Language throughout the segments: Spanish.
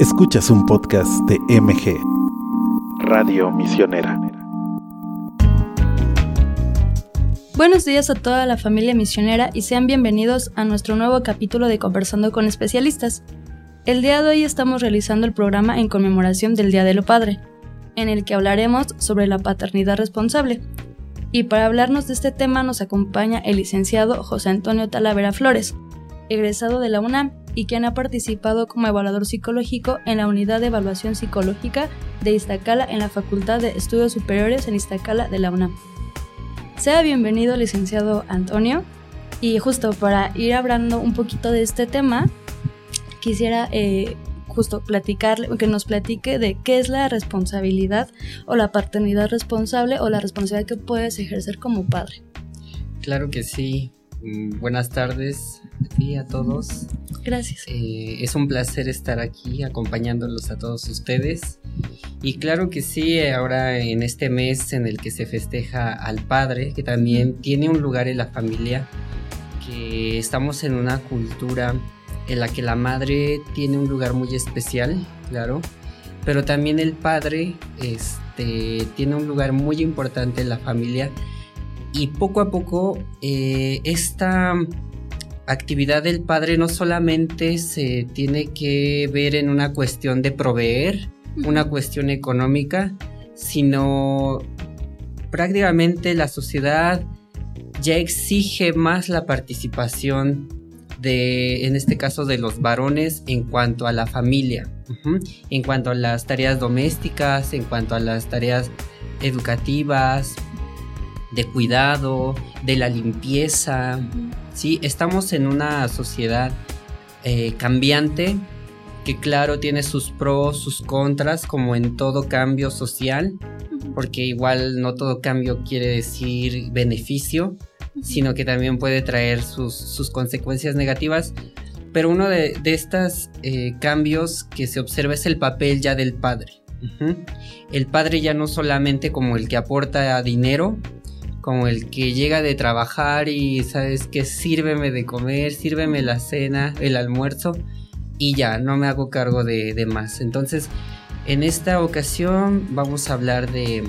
Escuchas un podcast de MG, Radio Misionera. Buenos días a toda la familia misionera y sean bienvenidos a nuestro nuevo capítulo de Conversando con Especialistas. El día de hoy estamos realizando el programa en conmemoración del Día de lo Padre, en el que hablaremos sobre la paternidad responsable. Y para hablarnos de este tema nos acompaña el licenciado José Antonio Talavera Flores, egresado de la UNAM y quien ha participado como evaluador psicológico en la Unidad de Evaluación Psicológica de Iztacala en la Facultad de Estudios Superiores en Iztacala de la UNAM. Sea bienvenido, licenciado Antonio. Y justo para ir hablando un poquito de este tema, quisiera eh, justo platicarle, que nos platique de qué es la responsabilidad o la paternidad responsable o la responsabilidad que puedes ejercer como padre. Claro que sí. Mm, buenas tardes a ti, a todos. Gracias. Eh, es un placer estar aquí acompañándolos a todos ustedes. Y claro que sí, ahora en este mes en el que se festeja al padre, que también tiene un lugar en la familia, que estamos en una cultura en la que la madre tiene un lugar muy especial, claro, pero también el padre este, tiene un lugar muy importante en la familia y poco a poco eh, esta actividad del padre no solamente se tiene que ver en una cuestión de proveer, una cuestión económica, sino prácticamente la sociedad ya exige más la participación de, en este caso, de los varones en cuanto a la familia, en cuanto a las tareas domésticas, en cuanto a las tareas educativas, de cuidado, de la limpieza. Sí, estamos en una sociedad eh, cambiante que claro tiene sus pros, sus contras, como en todo cambio social, porque igual no todo cambio quiere decir beneficio, sino que también puede traer sus, consecuencias negativas. Pero uno de, estos eh, cambios que se observa es el papel ya del padre. El padre ya no solamente como el que aporta dinero, como el que llega de trabajar y sabes que sírveme de comer, sírveme la cena, el almuerzo y ya, no me hago cargo de, más. Entonces, en esta ocasión vamos a hablar de,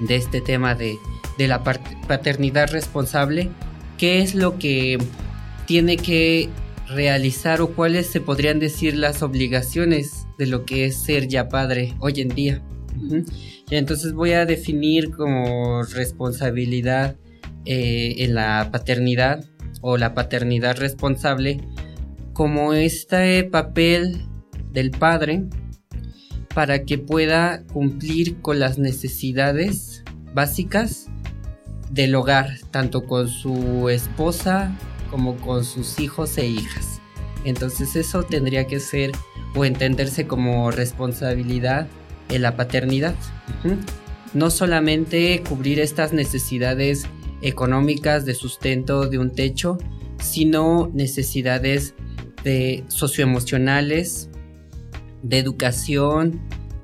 de este tema de, de la paternidad responsable, qué es lo que tiene que realizar o cuáles se podrían decir las obligaciones de lo que es ser ya padre hoy en día. Entonces voy a definir como responsabilidad eh, en la paternidad o la paternidad responsable como este papel del padre para que pueda cumplir con las necesidades básicas del hogar, tanto con su esposa como con sus hijos e hijas. Entonces eso tendría que ser o entenderse como responsabilidad en la paternidad. No solamente cubrir estas necesidades económicas de sustento de un techo, sino necesidades de socioemocionales, de educación,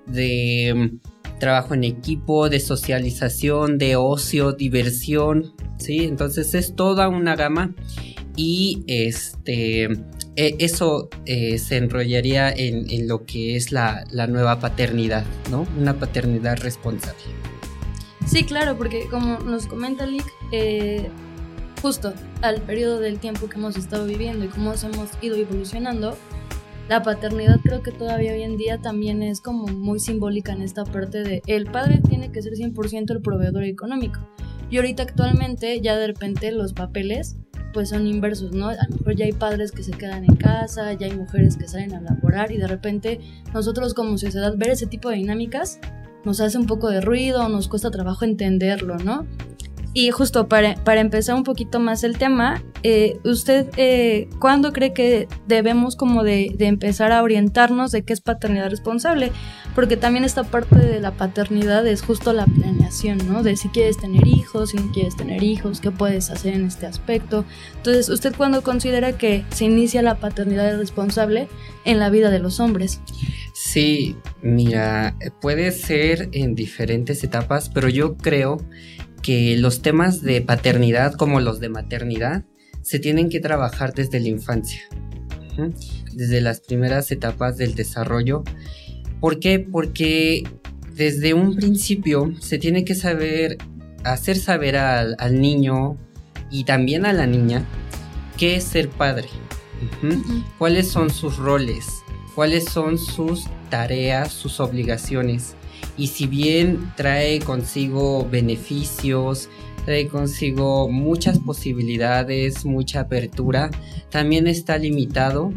de mm, trabajo en equipo, de socialización, de ocio, diversión, ¿sí? Entonces es toda una gama y este e, eso eh, se enrollaría en, lo que es la, nueva paternidad, ¿no? Una paternidad responsable. Sí, claro, porque como nos comenta Lick, eh, justo al periodo del tiempo que hemos estado viviendo y cómo hemos ido evolucionando, la paternidad creo que todavía hoy en día también es como muy simbólica en esta parte de el padre tiene que ser 100% el proveedor económico. Y ahorita actualmente ya de repente los papeles pues son inversos, ¿no? A lo mejor ya hay padres que se quedan en casa, ya hay mujeres que salen a laborar y de repente nosotros como sociedad ver ese tipo de dinámicas nos hace un poco de ruido, nos cuesta trabajo entenderlo, ¿no? Y justo para, para empezar un poquito más el tema, eh, ¿usted eh, cuándo cree que debemos como de, de, empezar a orientarnos de qué es paternidad responsable? Porque también esta parte de la paternidad es justo la planeación, ¿no? De si quieres tener hijos, si no quieres tener hijos, qué puedes hacer en este aspecto. Entonces, ¿usted cuándo considera que se inicia la paternidad responsable en la vida de los hombres? Sí, mira, puede ser en diferentes etapas, pero yo creo que los temas de paternidad como los de maternidad se tienen que trabajar desde la infancia. desde las primeras etapas del desarrollo. ¿Por qué? Porque desde un principio se tiene que saber, hacer saber al, niño y también a la niña qué es ser padre, cuáles son sus roles, cuáles son sus tareas, sus obligaciones. Y si bien trae consigo beneficios, trae consigo muchas posibilidades, mucha apertura, también está limitado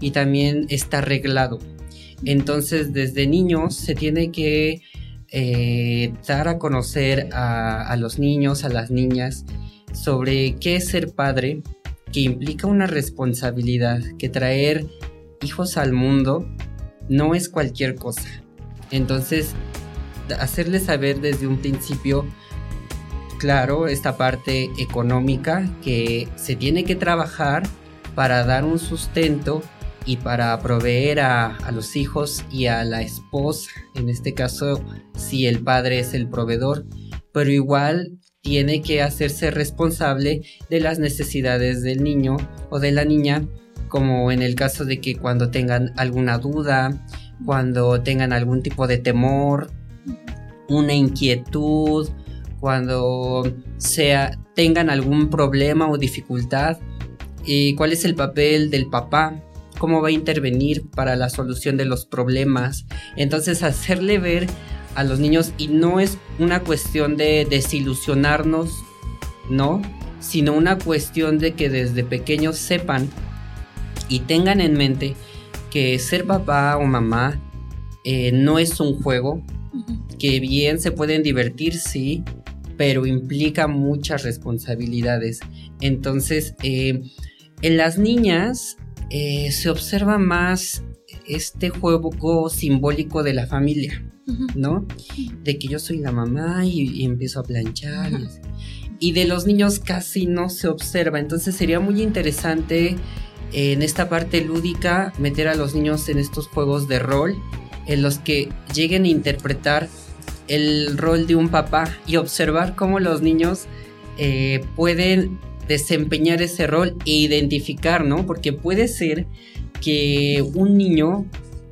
y también está reglado. Entonces desde niños se tiene que eh, dar a conocer a, a los niños, a las niñas, sobre qué es ser padre, que implica una responsabilidad, que traer hijos al mundo no es cualquier cosa. Entonces, hacerles saber desde un principio, claro, esta parte económica que se tiene que trabajar para dar un sustento y para proveer a, los hijos y a la esposa, en este caso si el padre es el proveedor, pero igual tiene que hacerse responsable de las necesidades del niño o de la niña, como en el caso de que cuando tengan alguna duda, cuando tengan algún tipo de temor, una inquietud, cuando sea, tengan algún problema o dificultad, y cuál es el papel del papá, cómo va a intervenir para la solución de los problemas. Entonces hacerle ver a los niños y no es una cuestión de desilusionarnos, ¿no? Sino una cuestión de que desde pequeños sepan y tengan en mente que ser papá o mamá eh, no es un juego, que bien se pueden divertir, sí, pero implica muchas responsabilidades. Entonces, eh, en las niñas eh, se observa más este juego simbólico de la familia, ¿no? De que yo soy la mamá y, empiezo a planchar. Y, de los niños casi no se observa. Entonces sería muy interesante en esta parte lúdica meter a los niños en estos juegos de rol en los que lleguen a interpretar el rol de un papá y observar cómo los niños eh, pueden desempeñar ese rol e identificar, ¿no? Porque puede ser que un niño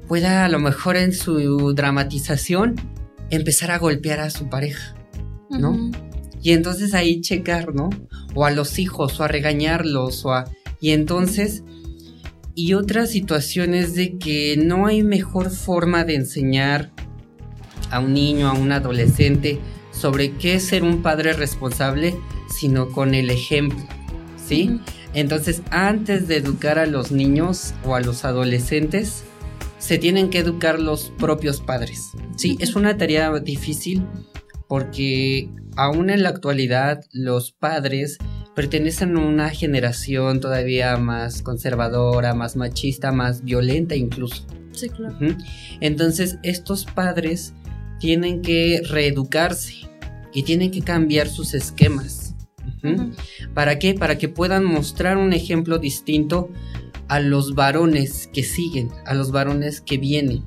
pueda a lo mejor en su dramatización empezar a golpear a su pareja, ¿no? Y entonces ahí checar, ¿no? O a los hijos, o a regañarlos, o a... Y entonces... Y otras situaciones de que no hay mejor forma de enseñar a un niño, a un adolescente, sobre qué es ser un padre responsable, sino con el ejemplo, ¿sí? Entonces, antes de educar a los niños o a los adolescentes, se tienen que educar los propios padres. Sí, es una tarea difícil porque aún en la actualidad los padres pertenecen a una generación todavía más conservadora, más machista, más violenta incluso. Sí, claro. Entonces, estos padres tienen que reeducarse y tienen que cambiar sus esquemas. ¿Para qué? Para que puedan mostrar un ejemplo distinto a los varones que siguen, a los varones que vienen.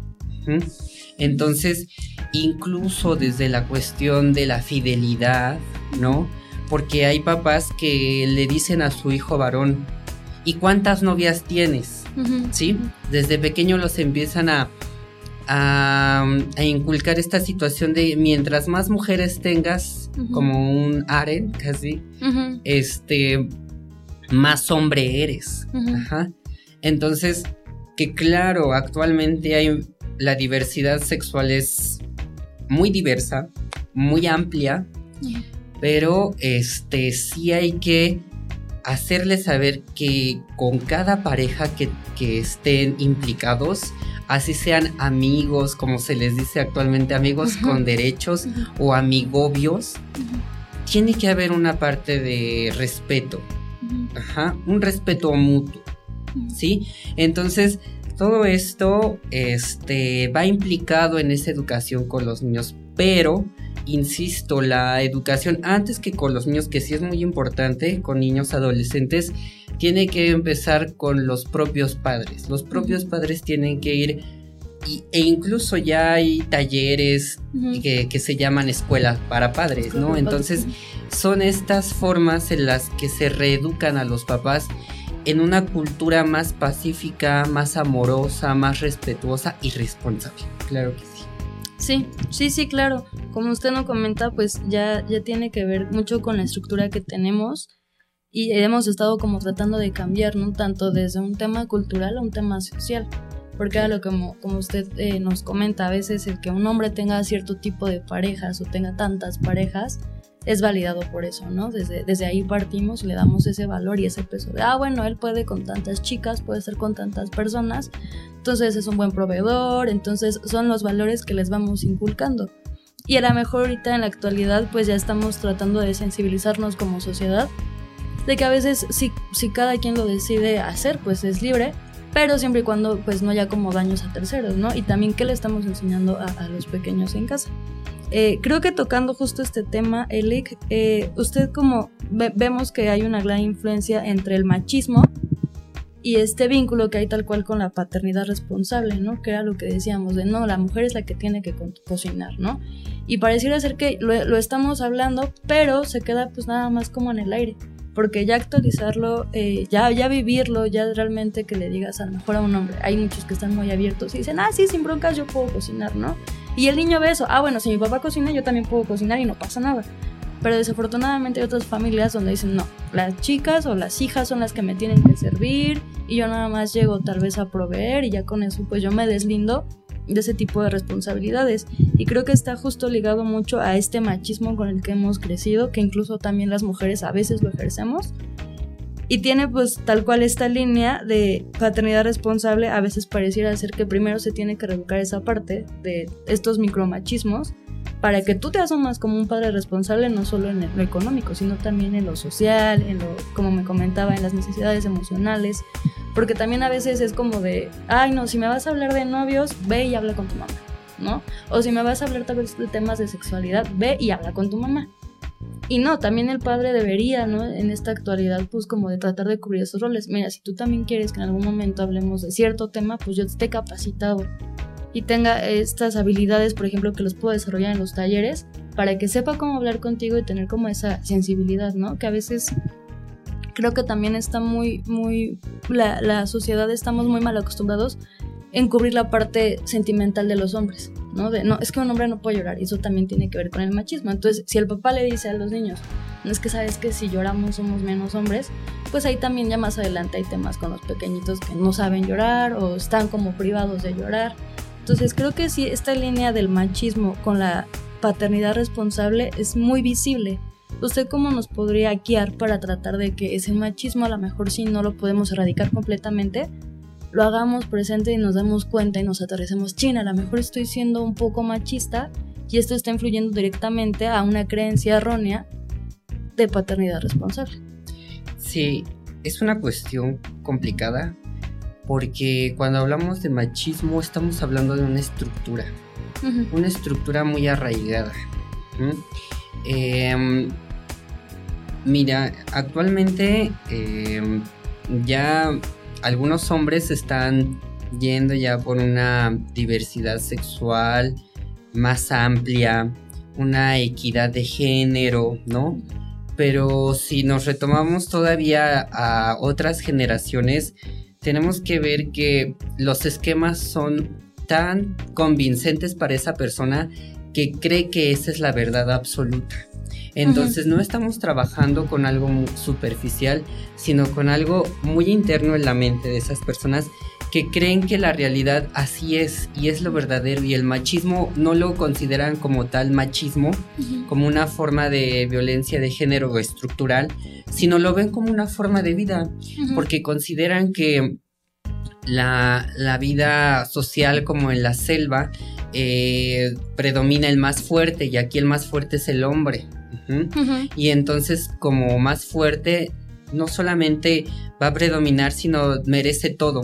Entonces, incluso desde la cuestión de la fidelidad, ¿no? Porque hay papás que le dicen a su hijo varón, ¿y cuántas novias tienes? ¿Sí? Desde pequeño los empiezan a, a, inculcar esta situación de mientras más mujeres tengas, como un aren casi, este, más hombre eres. Entonces, que claro, actualmente hay la diversidad sexual es muy diversa, muy amplia, pero este sí hay que hacerles saber que con cada pareja que, que estén implicados, así sean amigos, como se les dice actualmente, amigos con derechos o amigobios, tiene que haber una parte de respeto, Ajá, un respeto mutuo, ¿sí? Entonces, todo esto este, va implicado en esa educación con los niños, pero insisto, la educación antes que con los niños, que sí es muy importante, con niños adolescentes, tiene que empezar con los propios padres. Los propios padres tienen que ir e incluso ya hay talleres que, se llaman escuelas para padres, ¿no? Entonces son estas formas en las que se reeducan a los papás en una cultura más pacífica, más amorosa, más respetuosa y responsable. Claro que sí. Sí, sí, sí, claro. Como usted nos comenta, pues ya, ya tiene que ver mucho con la estructura que tenemos y hemos estado como tratando de cambiar, ¿no? Tanto desde un tema cultural a un tema social. Porque a lo como, como usted eh, nos comenta, a veces el que un hombre tenga cierto tipo de parejas o tenga tantas parejas, es validado por eso, ¿no? Desde, desde ahí partimos le damos ese valor y ese peso de, ah, bueno, él puede con tantas chicas, puede ser con tantas personas, entonces es un buen proveedor, entonces son los valores que les vamos inculcando. Y a lo mejor ahorita en la actualidad pues ya estamos tratando de sensibilizarnos como sociedad, de que a veces si, si cada quien lo decide hacer pues es libre, pero siempre y cuando pues no haya como daños a terceros, ¿no? Y también qué le estamos enseñando a los pequeños en casa. Eh, creo que tocando justo este tema, Elic, eh, usted como vemos que hay una gran influencia entre el machismo y este vínculo que hay tal cual con la paternidad responsable, ¿no? Que era lo que decíamos de, no, la mujer es la que tiene que cocinar, ¿no? Y pareciera ser que lo, estamos hablando, pero se queda pues nada más como en el aire, porque ya actualizarlo, eh, ya, ya vivirlo, ya realmente que le digas a lo mejor a un hombre, hay muchos que están muy abiertos y dicen, ah, sí, sin broncas yo puedo cocinar, ¿no? Y el niño ve eso, ah, bueno, si mi papá cocina, yo también puedo cocinar y no pasa nada. Pero desafortunadamente hay otras familias donde dicen, no, las chicas o las hijas son las que me tienen que servir y yo nada más llego tal vez a proveer y ya con eso pues yo me deslindo de ese tipo de responsabilidades. Y creo que está justo ligado mucho a este machismo con el que hemos crecido, que incluso también las mujeres a veces lo ejercemos y tiene pues tal cual esta línea de paternidad responsable, a veces pareciera ser que primero se tiene que reeducar esa parte de estos micromachismos para que tú te asumas como un padre responsable no solo en lo económico, sino también en lo social, en lo, como me comentaba, en las necesidades emocionales, porque también a veces es como de, ay no, si me vas a hablar de novios, ve y habla con tu mamá, ¿no? O si me vas a hablar tal vez de temas de sexualidad, ve y habla con tu mamá. Y no, también el padre debería, ¿no? En esta actualidad, pues como de tratar de cubrir esos roles. Mira, si tú también quieres que en algún momento hablemos de cierto tema, pues yo esté capacitado y tenga estas habilidades, por ejemplo, que los puedo desarrollar en los talleres, para que sepa cómo hablar contigo y tener como esa sensibilidad, ¿no? Que a veces creo que también está muy, muy, la, la sociedad estamos muy mal acostumbrados en cubrir la parte sentimental de los hombres, ¿no? De, no, es que un hombre no puede llorar y eso también tiene que ver con el machismo. Entonces, si el papá le dice a los niños, no es que sabes que si lloramos somos menos hombres, pues ahí también ya más adelante hay temas con los pequeñitos que no saben llorar o están como privados de llorar. Entonces, creo que sí, esta línea del machismo con la paternidad responsable es muy visible. ¿Usted cómo nos podría guiar para tratar de que ese machismo a lo mejor sí no lo podemos erradicar completamente, lo hagamos presente y nos damos cuenta y nos aterricemos, China, a lo mejor estoy siendo un poco machista y esto está influyendo directamente a una creencia errónea de paternidad responsable. Sí, es una cuestión complicada porque cuando hablamos de machismo estamos hablando de una estructura, una estructura muy arraigada. Em, mira, actualmente em, ya algunos hombres están yendo ya por una diversidad sexual más amplia, una equidad de género, ¿no? Pero si nos retomamos todavía a otras generaciones, tenemos que ver que los esquemas son tan convincentes para esa persona que cree que esa es la verdad absoluta. Entonces no estamos trabajando con algo superficial, sino con algo muy interno en la mente de esas personas que creen que la realidad así es y es lo verdadero y el machismo no lo consideran como tal machismo, como una forma de violencia de género estructural, sino lo ven como una forma de vida, porque consideran que la, vida social como en la selva eh, predomina el más fuerte y aquí el más fuerte es el hombre. Y entonces como más fuerte no solamente va a predominar, sino merece todo.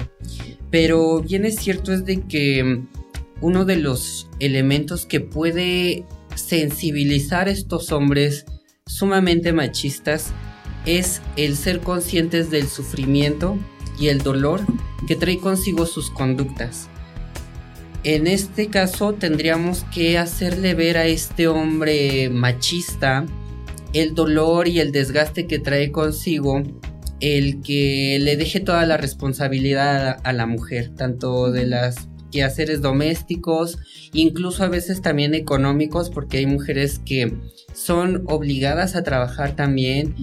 Pero bien es cierto es de que uno de los elementos que puede sensibilizar a estos hombres sumamente machistas es el ser conscientes del sufrimiento y el dolor que trae consigo sus conductas. En este caso tendríamos que hacerle ver a este hombre machista el dolor y el desgaste que trae consigo el que le deje toda la responsabilidad a, la mujer, tanto de las quehaceres domésticos, incluso a veces también económicos, porque hay mujeres que son obligadas a trabajar también,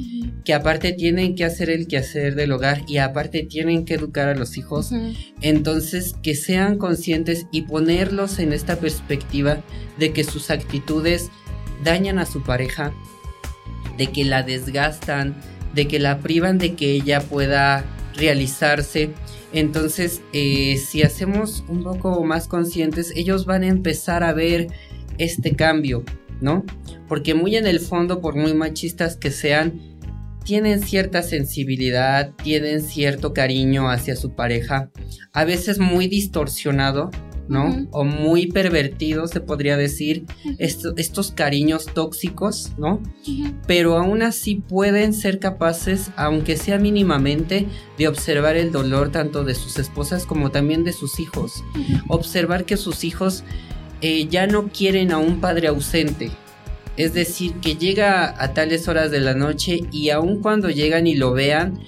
que aparte tienen que hacer el quehacer del hogar y aparte tienen que educar a los hijos. Entonces, que sean conscientes y ponerlos en esta perspectiva de que sus actitudes dañan a su pareja, de que la desgastan, de que la privan de que ella pueda realizarse. Entonces, eh, si hacemos un poco más conscientes, ellos van a empezar a ver este cambio, ¿no? Porque muy en el fondo, por muy machistas que sean, tienen cierta sensibilidad, tienen cierto cariño hacia su pareja, a veces muy distorsionado, ¿no? O muy pervertido, se podría decir, estos cariños tóxicos, ¿no? Pero aún así pueden ser capaces, aunque sea mínimamente, de observar el dolor tanto de sus esposas como también de sus hijos. Observar que sus hijos eh, ya no quieren a un padre ausente. Es decir, que llega a tales horas de la noche y aun cuando llegan y lo vean,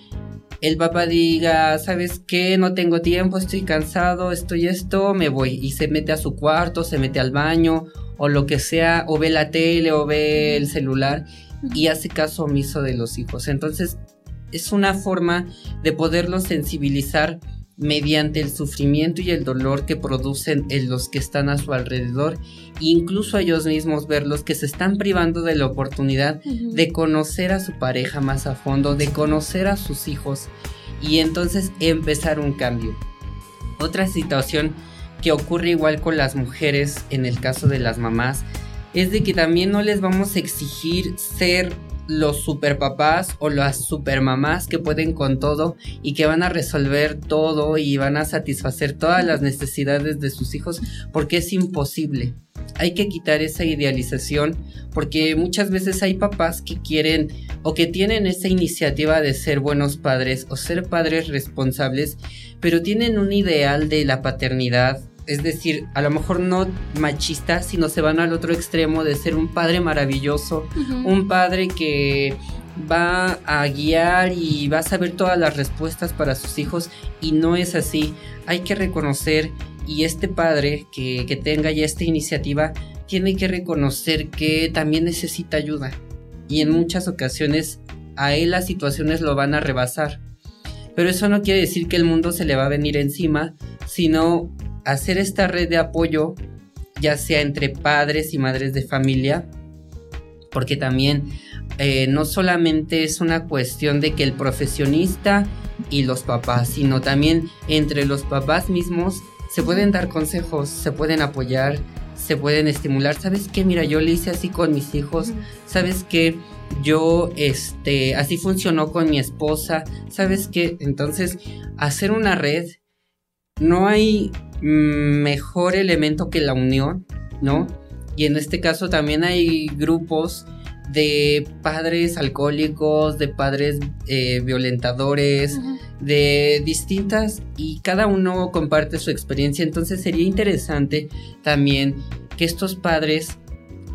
el papá diga, ¿sabes qué? No tengo tiempo, estoy cansado, estoy esto, me voy. Y se mete a su cuarto, se mete al baño, o lo que sea, o ve la tele, o ve el celular, y hace caso omiso de los hijos. Entonces, es una forma de poderlos sensibilizar mediante el sufrimiento y el dolor que producen en los que están a su alrededor, incluso a ellos mismos verlos que se están privando de la oportunidad de conocer a su pareja más a fondo, de conocer a sus hijos y entonces empezar un cambio. Otra situación que ocurre igual con las mujeres en el caso de las mamás es de que también no les vamos a exigir ser los superpapás o las supermamás que pueden con todo y que van a resolver todo y van a satisfacer todas las necesidades de sus hijos porque es imposible. Hay que quitar esa idealización porque muchas veces hay papás que quieren o que tienen esa iniciativa de ser buenos padres o ser padres responsables, pero tienen un ideal de la paternidad es decir, a lo mejor no machista, sino se van al otro extremo de ser un padre maravilloso, un padre que va a guiar y va a saber todas las respuestas para sus hijos y no es así. Hay que reconocer y este padre que, que tenga ya esta iniciativa tiene que reconocer que también necesita ayuda y en muchas ocasiones a él las situaciones lo van a rebasar. Pero eso no quiere decir que el mundo se le va a venir encima, sino hacer esta red de apoyo, ya sea entre padres y madres de familia, porque también eh, no solamente es una cuestión de que el profesionista y los papás, sino también entre los papás mismos se pueden dar consejos, se pueden apoyar, se pueden estimular. ¿Sabes qué? Mira, yo le hice así con mis hijos. ¿Sabes qué? Yo, este, así funcionó con mi esposa. ¿Sabes qué? Entonces, hacer una red, no hay mejor elemento que la unión, ¿no? Y en este caso también hay grupos de padres alcohólicos, de padres eh, violentadores, de distintas y cada uno comparte su experiencia. Entonces sería interesante también que estos padres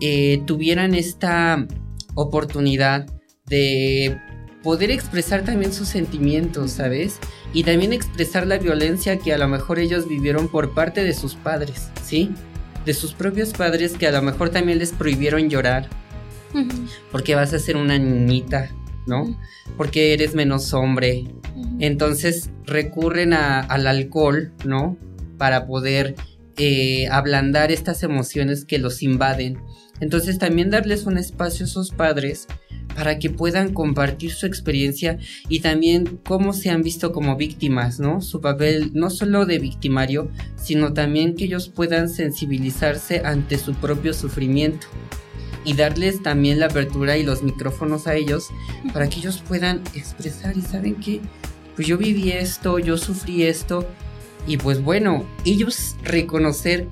eh, tuvieran esta oportunidad de poder expresar también sus sentimientos, ¿sabes? Y también expresar la violencia que a lo mejor ellos vivieron por parte de sus padres, ¿sí? De sus propios padres que a lo mejor también les prohibieron llorar. Porque vas a ser una niñita, ¿no? Porque eres menos hombre. Entonces recurren al alcohol, ¿no? Para poder eh, ablandar estas emociones que los invaden. Entonces también darles un espacio a esos padres para que puedan compartir su experiencia y también cómo se han visto como víctimas, ¿no? Su papel no solo de victimario, sino también que ellos puedan sensibilizarse ante su propio sufrimiento y darles también la apertura y los micrófonos a ellos para que ellos puedan expresar y saben que pues yo viví esto, yo sufrí esto y pues bueno, ellos reconocer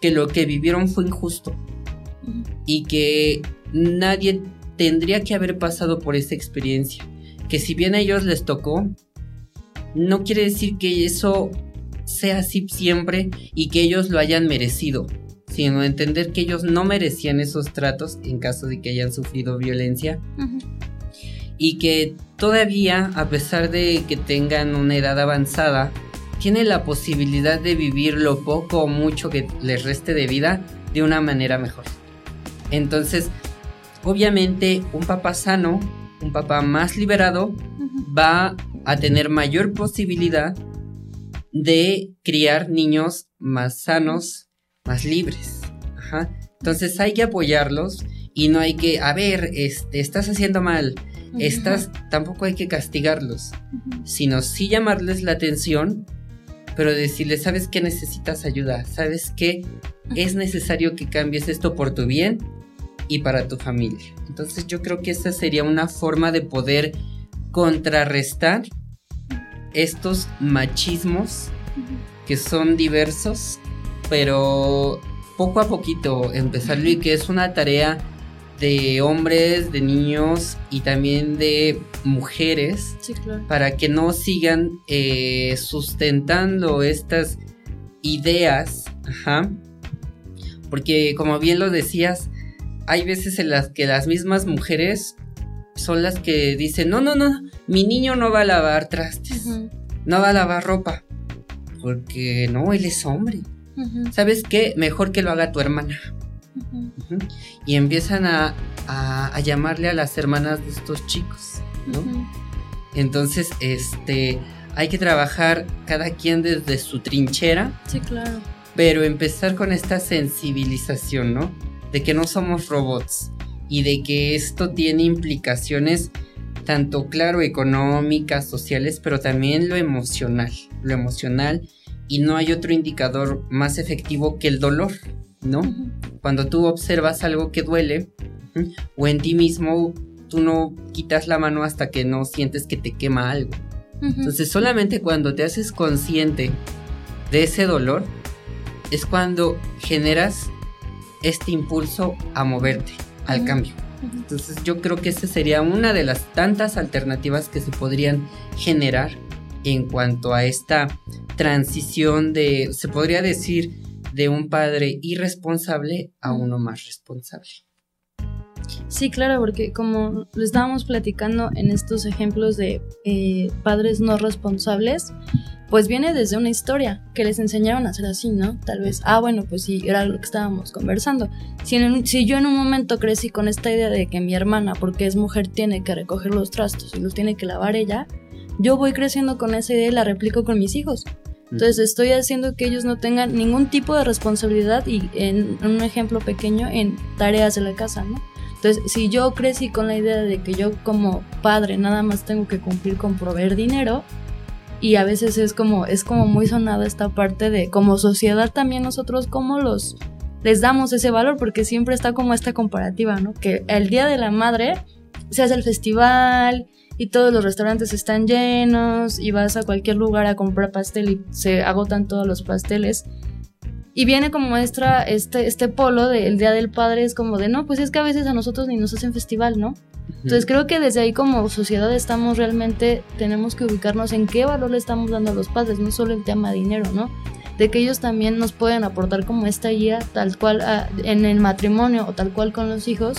que lo que vivieron fue injusto y que nadie tendría que haber pasado por esa experiencia. Que si bien a ellos les tocó, no quiere decir que eso sea así siempre y que ellos lo hayan merecido, sino entender que ellos no merecían esos tratos en caso de que hayan sufrido violencia. y que todavía, a pesar de que tengan una edad avanzada, tiene la posibilidad de vivir lo poco o mucho que les reste de vida de una manera mejor. Entonces, obviamente, un papá sano, un papá más liberado, va a tener mayor posibilidad de criar niños más sanos, más libres. Entonces hay que apoyarlos y no hay que, a ver, este, estás haciendo mal, estás, tampoco hay que castigarlos, sino sí llamarles la atención, pero decirles, ¿sabes que necesitas ayuda? ¿Sabes que es necesario que cambies esto por tu bien y para tu familia? Entonces yo creo que esa sería una forma de poder contrarrestar estos machismos que son diversos, pero poco a poquito empezarlo y que es una tarea de hombres, de niños y también de mujeres para que no sigan eh, sustentando estas ideas, porque como bien lo decías, hay veces en las que las mismas mujeres son las que dicen, no, no, no, mi niño no va a lavar trastes, no va a lavar ropa, porque no, él es hombre. ¿Sabes qué? Mejor que lo haga tu hermana. Y empiezan a, a, llamarle a las hermanas de estos chicos, ¿no? Entonces, este, hay que trabajar cada quien desde su trinchera. Sí, claro. Pero empezar con esta sensibilización, ¿no? De que no somos robots y de que esto tiene implicaciones tanto, claro, económicas, sociales, pero también lo emocional. Lo emocional y no hay otro indicador más efectivo que el dolor, ¿no? Cuando tú observas algo que duele o en ti mismo, tú no quitas la mano hasta que no sientes que te quema algo. Entonces solamente cuando te haces consciente de ese dolor es cuando generas este impulso a moverte al cambio. Entonces yo creo que esa sería una de las tantas alternativas que se podrían generar en cuanto a esta transición de, se podría decir, de un padre irresponsable a uno más responsable. Sí, claro, porque como lo estábamos platicando en estos ejemplos de eh, padres no responsables, pues viene desde una historia que les enseñaron a ser así, ¿no? Tal vez, ah, bueno, pues sí, era lo que estábamos conversando. Si, si yo en un momento crecí con esta idea de que mi hermana, porque es mujer, tiene que recoger los trastos y los tiene que lavar ella, yo voy creciendo con esa idea y la replico con mis hijos. Entonces estoy haciendo que ellos no tengan ningún tipo de responsabilidad y en un ejemplo pequeño en tareas de la casa, ¿no? Entonces, si yo crecí con la idea de que yo como padre nada más tengo que cumplir con proveer dinero, y a veces es como, es como muy sonada esta parte de como sociedad también nosotros como los les damos ese valor porque siempre está como esta comparativa, ¿no? Que el Día de la Madre se hace el festival y todos los restaurantes están llenos y vas a cualquier lugar a comprar pastel y se agotan todos los pasteles. Y viene como muestra este, este polo del Día del Padre, es como de, no, pues es que a veces a nosotros ni nos hacen festival, ¿no? Entonces creo que desde ahí como sociedad estamos realmente, tenemos que ubicarnos en qué valor le estamos dando a los padres, no solo el tema dinero, ¿no? De que ellos también nos pueden aportar como esta guía tal cual ah, en el matrimonio o tal cual con los hijos,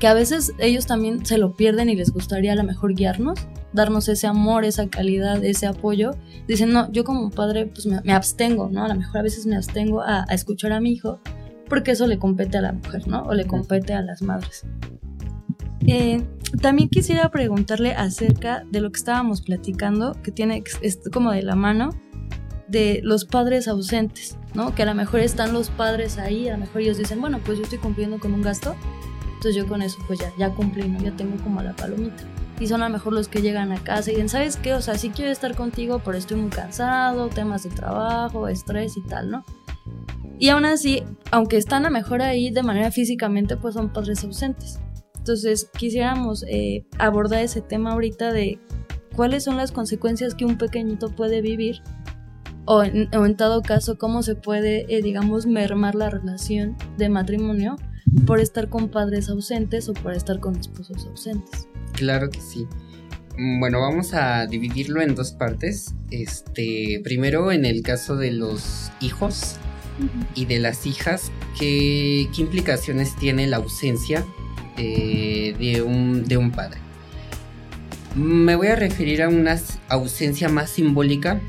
que a veces ellos también se lo pierden y les gustaría a lo mejor guiarnos, darnos ese amor, esa calidad, ese apoyo. Dicen, no, yo como padre pues me, abstengo, ¿no? A lo mejor a veces me abstengo a, escuchar a mi hijo porque eso le compete a la mujer, ¿no? O le compete a las madres. Eh, también quisiera preguntarle acerca de lo que estábamos platicando, que tiene como de la mano, de los padres ausentes, ¿no? Que a lo mejor están los padres ahí, a lo mejor ellos dicen, bueno, pues yo estoy cumpliendo con un gasto, entonces yo con eso pues ya, ya cumplí, ¿no? Ya tengo como la palomita. Y son a lo mejor los que llegan a casa y dicen, ¿sabes qué? O sea, sí quiero estar contigo, pero estoy muy cansado, temas de trabajo, estrés y tal, ¿no? Y aún así, aunque están a mejor ahí de manera físicamente, pues son padres ausentes. Entonces, quisiéramos eh, abordar ese tema ahorita de cuáles son las consecuencias que un pequeñito puede vivir o en, o en todo caso cómo se puede, eh, digamos, mermar la relación de matrimonio por estar con padres ausentes o por estar con esposos ausentes. Claro que sí. Mm, bueno, vamos a dividirlo en dos partes. Este, primero en el caso de los hijos y de las hijas, ¿qué, implicaciones tiene la ausencia de, un, de un padre? Me voy a referir a una ausencia más simbólica,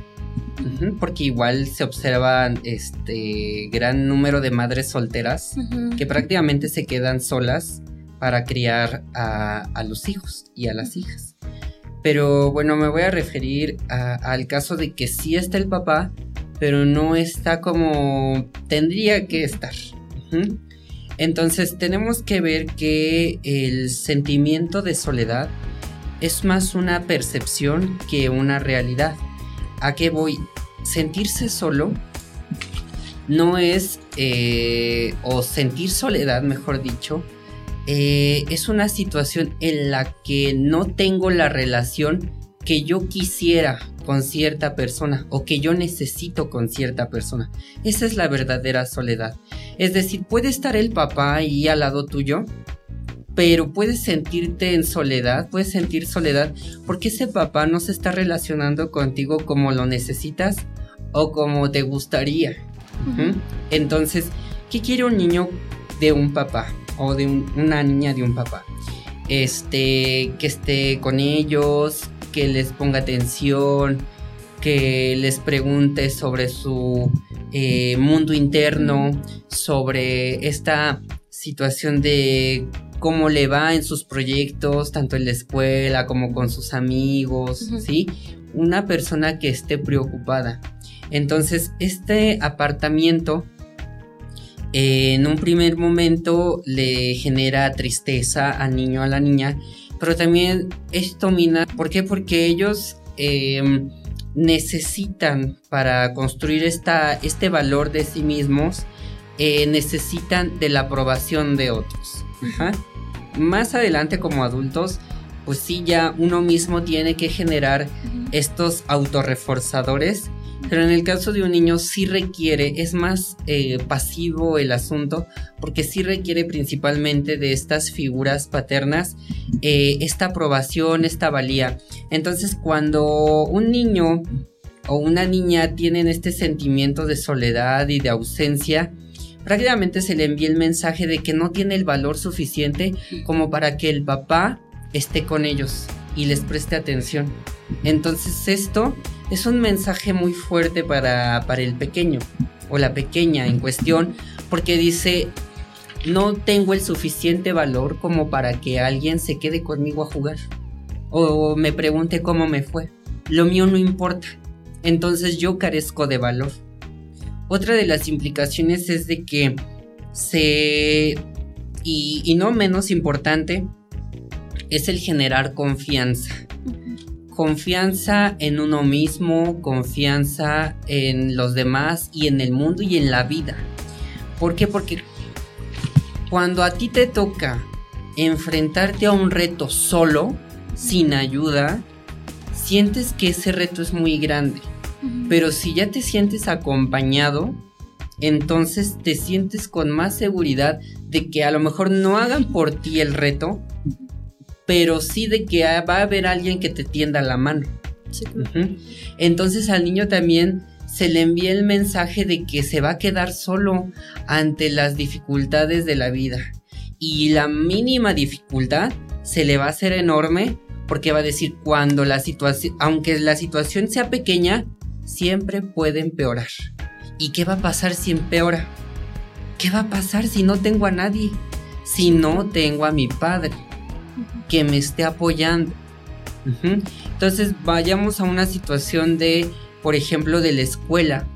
porque igual se observan este gran número de madres solteras que prácticamente se quedan solas para criar a, los hijos y a las hijas. Pero bueno, me voy a referir al caso de que sí está el papá, pero no está como tendría que estar. Entonces tenemos que ver que el sentimiento de soledad es más una percepción que una realidad. ¿A qué voy? Sentirse solo no es, eh, o sentir soledad, mejor dicho, eh, es una situación en la que no tengo la relación que yo quisiera con cierta persona o que yo necesito con cierta persona. Esa es la verdadera soledad. Es decir, puede estar el papá ahí al lado tuyo, pero puedes sentirte en soledad, puedes sentir soledad porque ese papá no se está relacionando contigo como lo necesitas o como te gustaría. Entonces, ¿qué quiere un niño de un papá o de una niña de un papá? Este, que esté con ellos, que les ponga atención, que les pregunte sobre su eh, mundo interno, sobre esta situación de cómo le va en sus proyectos, tanto en la escuela como con sus amigos, ¿sí? Una persona que esté preocupada. Entonces, este apartamiento en un primer momento le genera tristeza al niño, a la niña, pero también esto mina, ¿por qué? Porque ellos em, necesitan para construir esta, este valor de sí mismos, eh, necesitan de la aprobación de otros. Más adelante como adultos, pues sí, ya uno mismo tiene que generar estos autorreforzadores, pero en el caso de un niño sí requiere, es más eh, pasivo el asunto, porque sí requiere principalmente de estas figuras paternas, eh, esta aprobación, esta valía. Entonces cuando un niño o una niña tienen este sentimiento de soledad y de ausencia, prácticamente se le envía el mensaje de que no tiene el valor suficiente como para que el papá esté con ellos y les preste atención. Entonces esto es un mensaje muy fuerte para, para el pequeño o la pequeña en cuestión porque dice no tengo el suficiente valor como para que alguien se quede conmigo a jugar o me pregunte cómo me fue. Lo mío no importa. Entonces yo carezco de valor. Otra de las implicaciones es de que se, y, no menos importante, es el generar confianza. Confianza en uno mismo, confianza en los demás y en el mundo y en la vida. ¿Por qué? Porque cuando a ti te toca enfrentarte a un reto solo, sin ayuda, sientes que ese reto es muy grande. Pero si ya te sientes acompañado, entonces te sientes con más seguridad de que a lo mejor no hagan por ti el reto, pero sí de que va a haber alguien que te tienda la mano. Entonces al niño también se le envía el mensaje de que se va a quedar solo ante las dificultades de la vida. Y la mínima dificultad se le va a hacer enorme porque va a decir cuando la situación, aunque la situación sea pequeña, siempre puede empeorar. ¿Y qué va a pasar si empeora? ¿Qué va a pasar si no tengo a nadie? Si no tengo a mi padre que me esté apoyando. Entonces vayamos a una situación de, por ejemplo, de la escuela.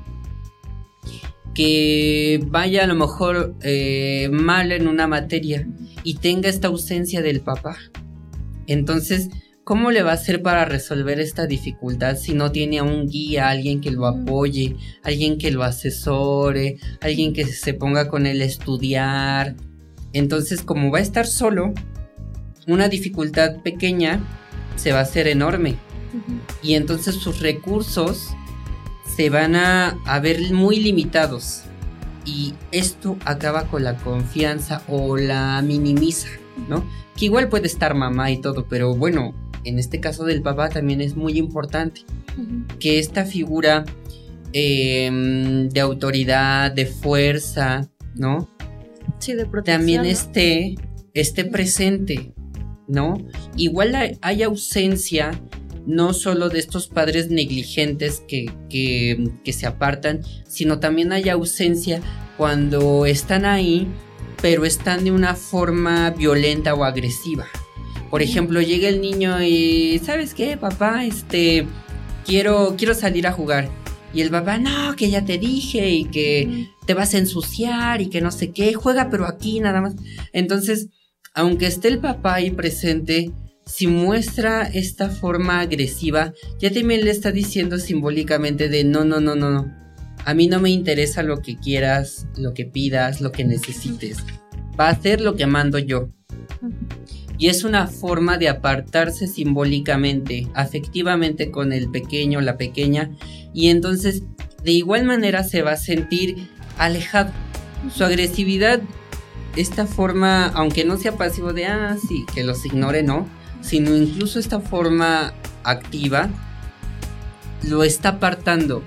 Que vaya a lo mejor eh, mal en una materia y tenga esta ausencia del papá. Entonces, ¿Cómo le va a hacer para resolver esta dificultad si no tiene a un guía, alguien que lo apoye, alguien que lo asesore, alguien que se ponga con él a estudiar? Entonces, como va a estar solo, una dificultad pequeña se va a hacer enorme. Y entonces sus recursos se van a, a ver muy limitados. Y esto acaba con la confianza o la minimiza, ¿no? Que igual puede estar mamá y todo, pero bueno, en este caso del papá también es muy importante que esta figura em, de autoridad, de fuerza, ¿no? Sí, de protección. También esté, esté presente. ¿no? Igual hay ausencia no solo de estos padres negligentes que, que, se apartan, sino también hay ausencia cuando están ahí, pero están de una forma violenta o agresiva. Por ejemplo, llega el niño y, ¿sabes qué, papá? Este, quiero, quiero salir a jugar. Y el papá, no, que ya te dije y que te vas a ensuciar y que no sé qué, juega pero aquí nada más. Entonces, aunque esté el papá ahí presente, si muestra esta forma agresiva, ya también le está diciendo simbólicamente de no, no, no, no, no. A mí no me interesa lo que quieras, lo que pidas, lo que necesites. Va a hacer lo que mando yo. Y es una forma de apartarse simbólicamente, afectivamente con el pequeño, la pequeña, y entonces de igual manera se va a sentir alejado. Su agresividad, esta forma, aunque no sea pasivo de, ah, sí, que los ignore, no, sino incluso esta forma activa lo está apartando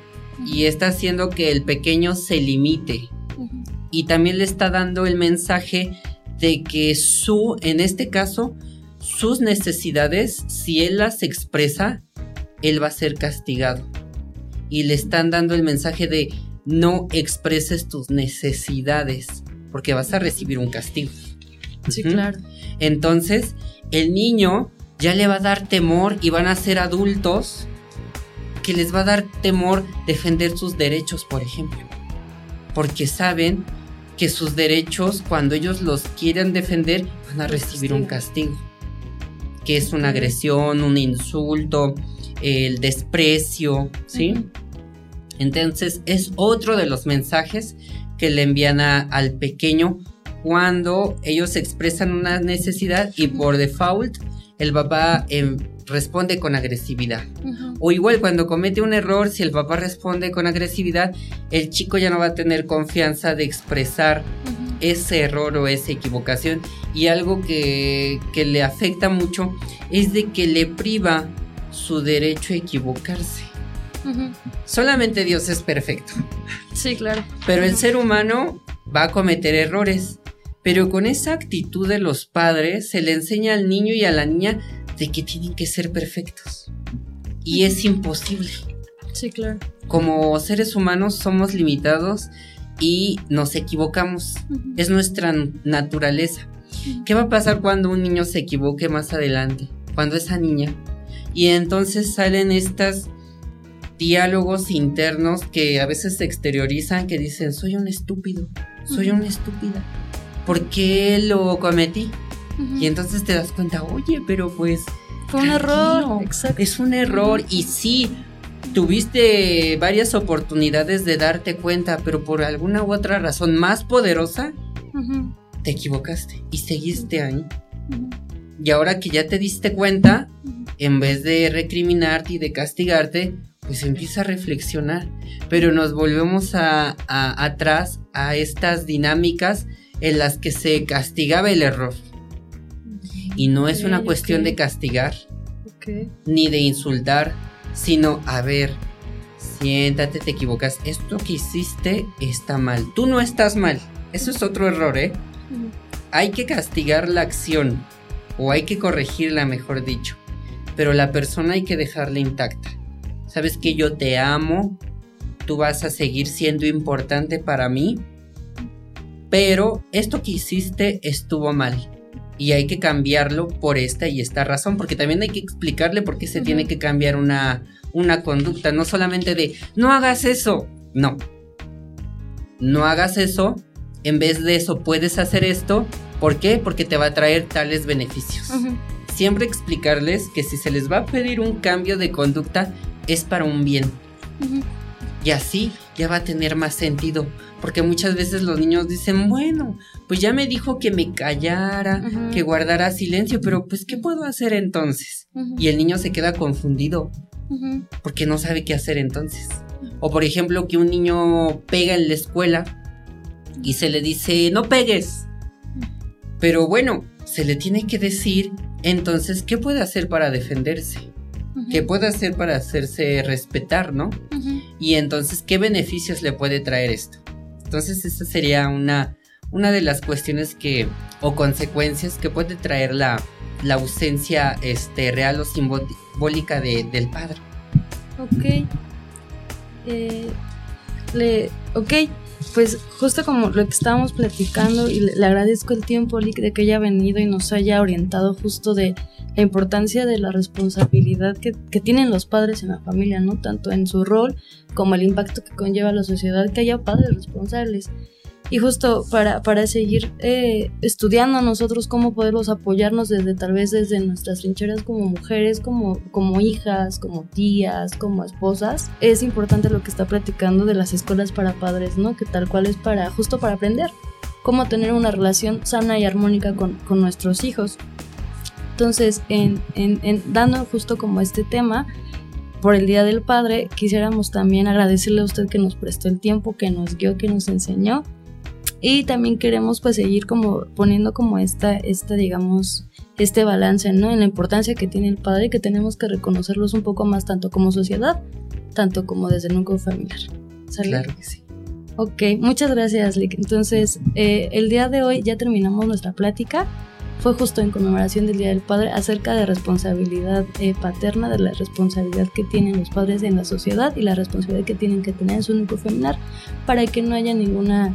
y está haciendo que el pequeño se limite. Y también le está dando el mensaje de que su, en este caso, sus necesidades, si él las expresa, él va a ser castigado. Y le están dando el mensaje de no expreses tus necesidades, porque vas a recibir un castigo. Sí, claro. Entonces, el niño ya le va a dar temor y van a ser adultos que les va a dar temor defender sus derechos, por ejemplo. Porque saben que sus derechos, cuando ellos los quieren defender, van a recibir un castigo. Que es una agresión, un insulto, el desprecio, ¿sí? Entonces es otro de los mensajes que le envían al pequeño cuando ellos expresan una necesidad y por default el papá em, responde con agresividad. O igual cuando comete un error, si el papá responde con agresividad, el chico ya no va a tener confianza de expresar ese error o esa equivocación. Y algo que, que le afecta mucho es de que le priva su derecho a equivocarse. Solamente Dios es perfecto. Sí, claro. Pero el ser humano va a cometer errores. Pero con esa actitud de los padres se le enseña al niño y a la niña de que tienen que ser perfectos. Y es imposible. Sí, claro. Como seres humanos somos limitados y nos equivocamos. Es nuestra naturaleza. ¿Qué va a pasar cuando un niño se equivoque más adelante? Cuando esa niña. Y entonces salen estos diálogos internos que a veces se exteriorizan que dicen, soy un estúpido, soy una estúpida por qué lo cometí. Y entonces te das cuenta, oye, pero pues... Fue un error. Exacto. Es un error y sí, tuviste varias oportunidades de darte cuenta, pero por alguna u otra razón más poderosa, te equivocaste y seguiste ahí. Y ahora que ya te diste cuenta, en vez de recriminarte y de castigarte, pues empieza a reflexionar. Pero nos volvemos a, atrás a estas dinámicas en las que se castigaba el error. Y no es una cuestión de castigar, ni de insultar, sino, a ver, siéntate, te equivocas, esto que hiciste está mal, tú no estás mal, eso es otro error, ¿eh? Hay que castigar la acción, o hay que corregirla, mejor dicho, pero la persona hay que dejarla intacta. Sabes que yo te amo, tú vas a seguir siendo importante para mí, pero esto que hiciste estuvo mal y hay que cambiarlo por esta y esta razón, porque también hay que explicarle por qué se tiene que cambiar una, una conducta, no solamente de no hagas eso, no. No hagas eso, en vez de eso puedes hacer esto, ¿por qué? Porque te va a traer tales beneficios. Siempre explicarles que si se les va a pedir un cambio de conducta es para un bien. Y así ya va a tener más sentido. Porque muchas veces los niños dicen, bueno, pues ya me dijo que me callara, que guardara silencio, pero pues ¿qué puedo hacer entonces? Y el niño se queda confundido porque no sabe qué hacer entonces. O por ejemplo que un niño pega en la escuela y se le dice, no pegues. Pero bueno, se le tiene que decir entonces qué puede hacer para defenderse. ¿Qué puede hacer para hacerse respetar, no? Y entonces, ¿qué beneficios le puede traer esto? Entonces, esa sería una, una de las cuestiones que, o consecuencias que puede traer la, la ausencia este, real o simbólica de, del padre. Ok. Eh, le, ok, pues justo como lo que estábamos platicando y le, agradezco el tiempo de que haya venido y nos haya orientado justo de la importancia de la responsabilidad que, que, tienen los padres en la familia, ¿no? Tanto en su rol como el impacto que conlleva la sociedad, que haya padres responsables. Y justo para, para seguir eh, estudiando nosotros cómo poderlos apoyarnos desde tal vez desde nuestras trincheras como mujeres, como, como hijas, como tías, como esposas, es importante lo que está platicando de las escuelas para padres, ¿no? Que tal cual es para, justo para aprender cómo tener una relación sana y armónica con, con nuestros hijos. Entonces, en, en, en, dando justo como este tema, por el Día del Padre, quisiéramos también agradecerle a usted que nos prestó el tiempo, que nos guió, que nos enseñó y también queremos pues seguir como poniendo como esta, esta digamos, este balance, ¿no? En la importancia que tiene el padre y que tenemos que reconocerlos un poco más tanto como sociedad, tanto como desde el núcleo familiar. Claro que sí. Ok, muchas gracias, Lick. Entonces, eh, el día de hoy ya terminamos nuestra plática. Fue justo en conmemoración del Día del Padre acerca de responsabilidad eh, paterna, de la responsabilidad que tienen los padres en la sociedad y la responsabilidad que tienen que tener en su núcleo familiar para que no haya ninguna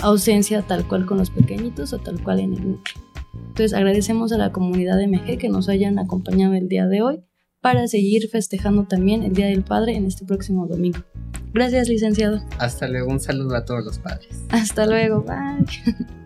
ausencia tal cual con los pequeñitos o tal cual en el núcleo. Entonces agradecemos a la comunidad de MG que nos hayan acompañado el día de hoy para seguir festejando también el Día del Padre en este próximo domingo. Gracias, licenciado. Hasta luego, un saludo a todos los padres. Hasta luego, bye.